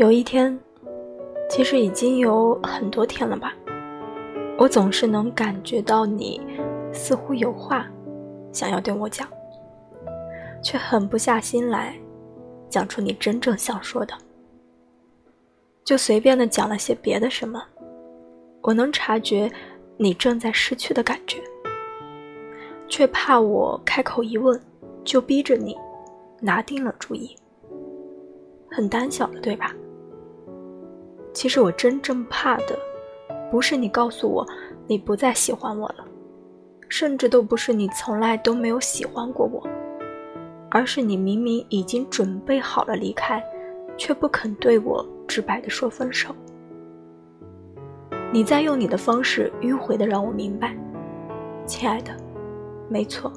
有一天，其实已经有很多天了吧，我总是能感觉到你似乎有话想要对我讲，却狠不下心来讲出你真正想说的，就随便的讲了些别的什么。我能察觉你正在失去的感觉，却怕我开口一问，就逼着你拿定了主意，很胆小的，对吧？其实我真正怕的，不是你告诉我你不再喜欢我了，甚至都不是你从来都没有喜欢过我，而是你明明已经准备好了离开，却不肯对我直白的说分手。你在用你的方式迂回的让我明白，亲爱的，没错，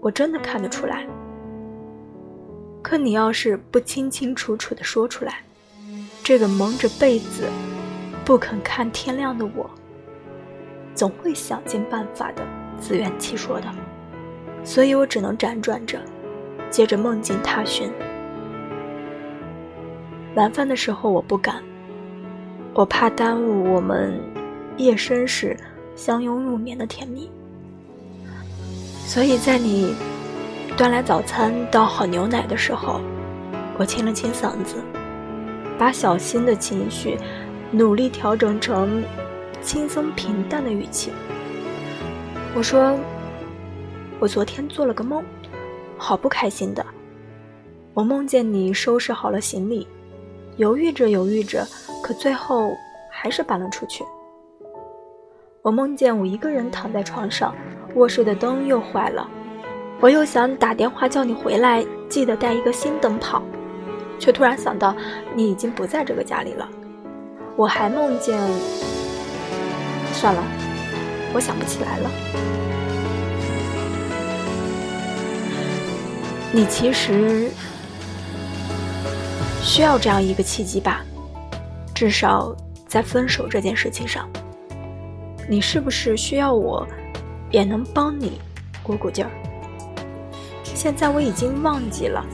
我真的看得出来。可你要是不清清楚楚的说出来。这个蒙着被子不肯看天亮的我，总会想尽办法的自圆其说的，所以我只能辗转着，接着梦境踏寻。晚饭的时候我不敢，我怕耽误我们夜深时相拥入眠的甜蜜，所以在你端来早餐、倒好牛奶的时候，我清了清嗓子。把小心的情绪努力调整成轻松平淡的语气。我说：“我昨天做了个梦，好不开心的。我梦见你收拾好了行李，犹豫着犹豫着，可最后还是搬了出去。我梦见我一个人躺在床上，卧室的灯又坏了，我又想打电话叫你回来，记得带一个新灯泡。”却突然想到，你已经不在这个家里了。我还梦见……算了，我想不起来了。你其实需要这样一个契机吧？至少在分手这件事情上，你是不是需要我也能帮你鼓鼓劲儿？现在我已经忘记了。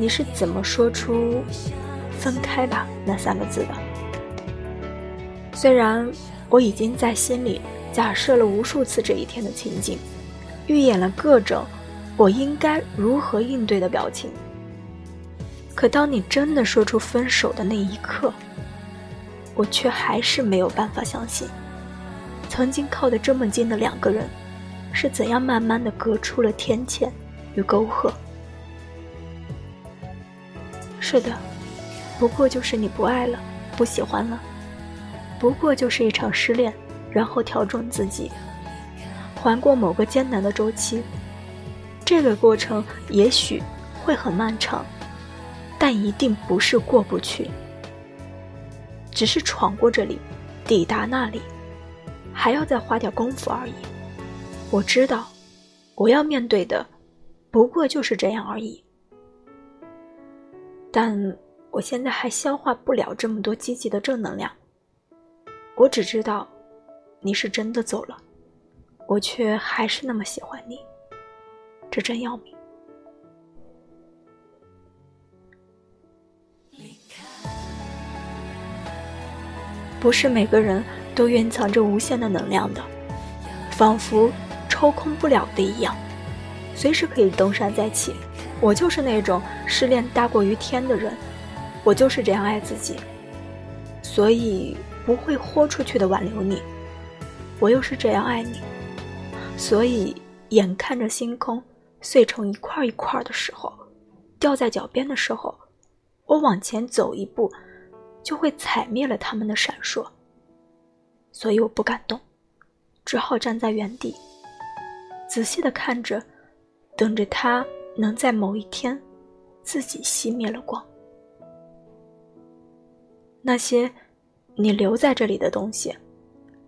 你是怎么说出“分开吧”那三个字的？虽然我已经在心里假设了无数次这一天的情景，预演了各种我应该如何应对的表情，可当你真的说出分手的那一刻，我却还是没有办法相信，曾经靠得这么近的两个人，是怎样慢慢的隔出了天堑与沟壑。是的，不过就是你不爱了，不喜欢了，不过就是一场失恋，然后调整自己，环过某个艰难的周期。这个过程也许会很漫长，但一定不是过不去，只是闯过这里，抵达那里，还要再花点功夫而已。我知道，我要面对的，不过就是这样而已。但我现在还消化不了这么多积极的正能量。我只知道，你是真的走了，我却还是那么喜欢你，这真要命。不是每个人都蕴藏着无限的能量的，仿佛抽空不了的一样，随时可以东山再起。我就是那种失恋大过于天的人，我就是这样爱自己，所以不会豁出去的挽留你。我又是这样爱你，所以眼看着星空碎成一块一块的时候，掉在脚边的时候，我往前走一步，就会踩灭了他们的闪烁。所以我不敢动，只好站在原地，仔细的看着，等着他。能在某一天，自己熄灭了光。那些你留在这里的东西，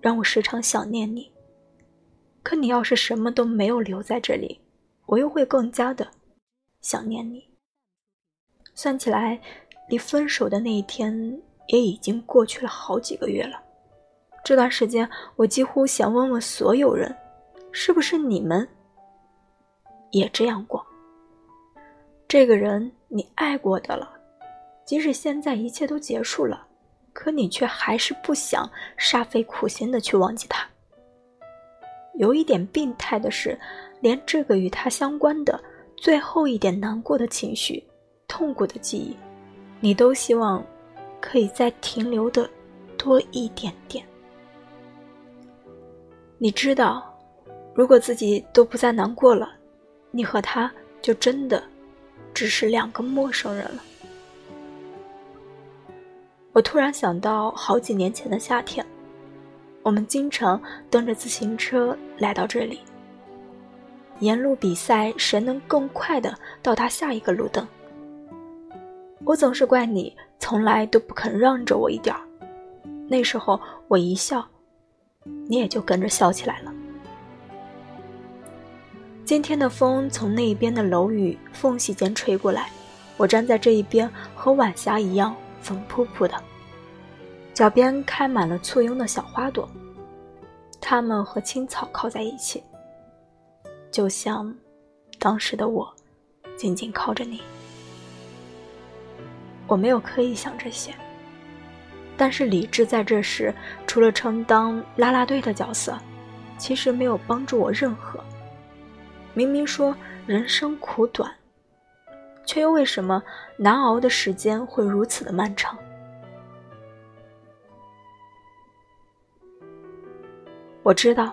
让我时常想念你。可你要是什么都没有留在这里，我又会更加的想念你。算起来，离分手的那一天也已经过去了好几个月了。这段时间，我几乎想问问所有人，是不是你们也这样过？这个人你爱过的了，即使现在一切都结束了，可你却还是不想煞费苦心的去忘记他。有一点病态的是，连这个与他相关的最后一点难过的情绪、痛苦的记忆，你都希望可以再停留的多一点点。你知道，如果自己都不再难过了，你和他就真的只是两个陌生人了。我突然想到好几年前的夏天。我们经常蹬着自行车来到这里，沿路比赛谁能更快的到达下一个路灯。我总是怪你从来都不肯让着我一点儿，那时候我一笑，你也就跟着笑起来了。今天的风从那边的楼宇缝隙间吹过来，我站在这一边和晚霞一样粉扑扑的。脚边开满了簇拥的小花朵，它们和青草靠在一起，就像当时的我，紧紧靠着你。我没有刻意想这些，但是理智在这时除了充当拉拉队的角色，其实没有帮助我任何。明明说人生苦短，却又为什么难熬的时间会如此的漫长？我知道，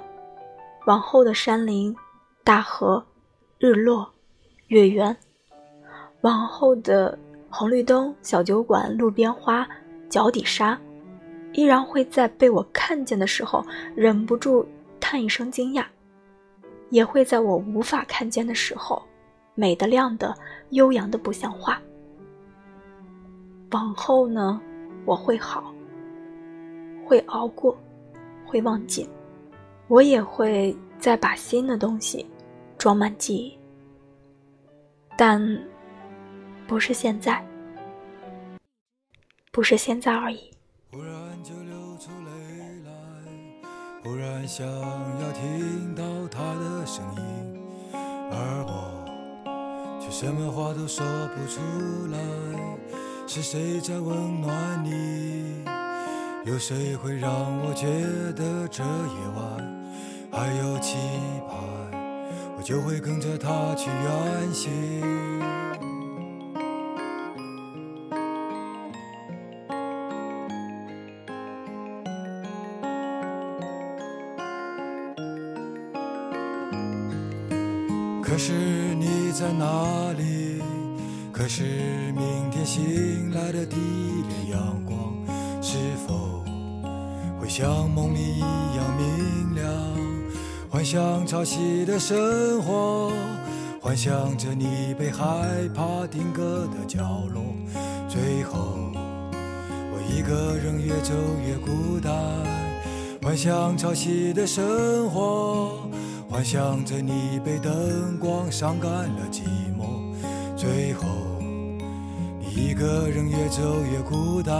往后的山林、大河、日落、月圆，往后的红绿灯、小酒馆、路边花、脚底沙，依然会在被我看见的时候忍不住叹一声惊讶，也会在我无法看见的时候，美的亮的、悠扬的不像话。往后呢，我会好，会熬过，会忘记。我也会再把新的东西装满记忆，但不是现在，不是现在而已。来，忽然想要听到他的声音，而我却什么话都说不出来。是谁在温暖你？有谁会让我觉得这夜晚？还有期盼，我就会跟着他去远行。是你在哪里？可是明天醒来的第一缕阳光，是否会像梦里一样明亮？幻想潮汐的生活，幻想着你被害怕定格的角落。最后，我一个人越走越孤单。幻想潮汐的生活，幻想着你被灯光伤感了寂寞。最后，你一个人越走越孤单，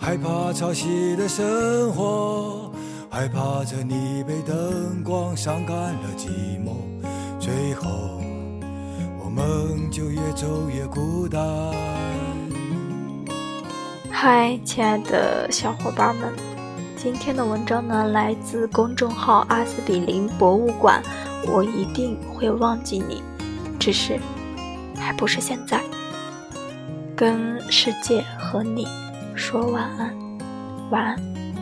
害怕潮汐的生活。害怕着你被灯光伤感了寂寞，最后我们就越走越孤单。嗨，亲爱的小伙伴们，今天的文章呢来自公众号阿司匹林博物馆。我一定会忘记你，只是还不是现在。跟世界和你说晚安，晚安。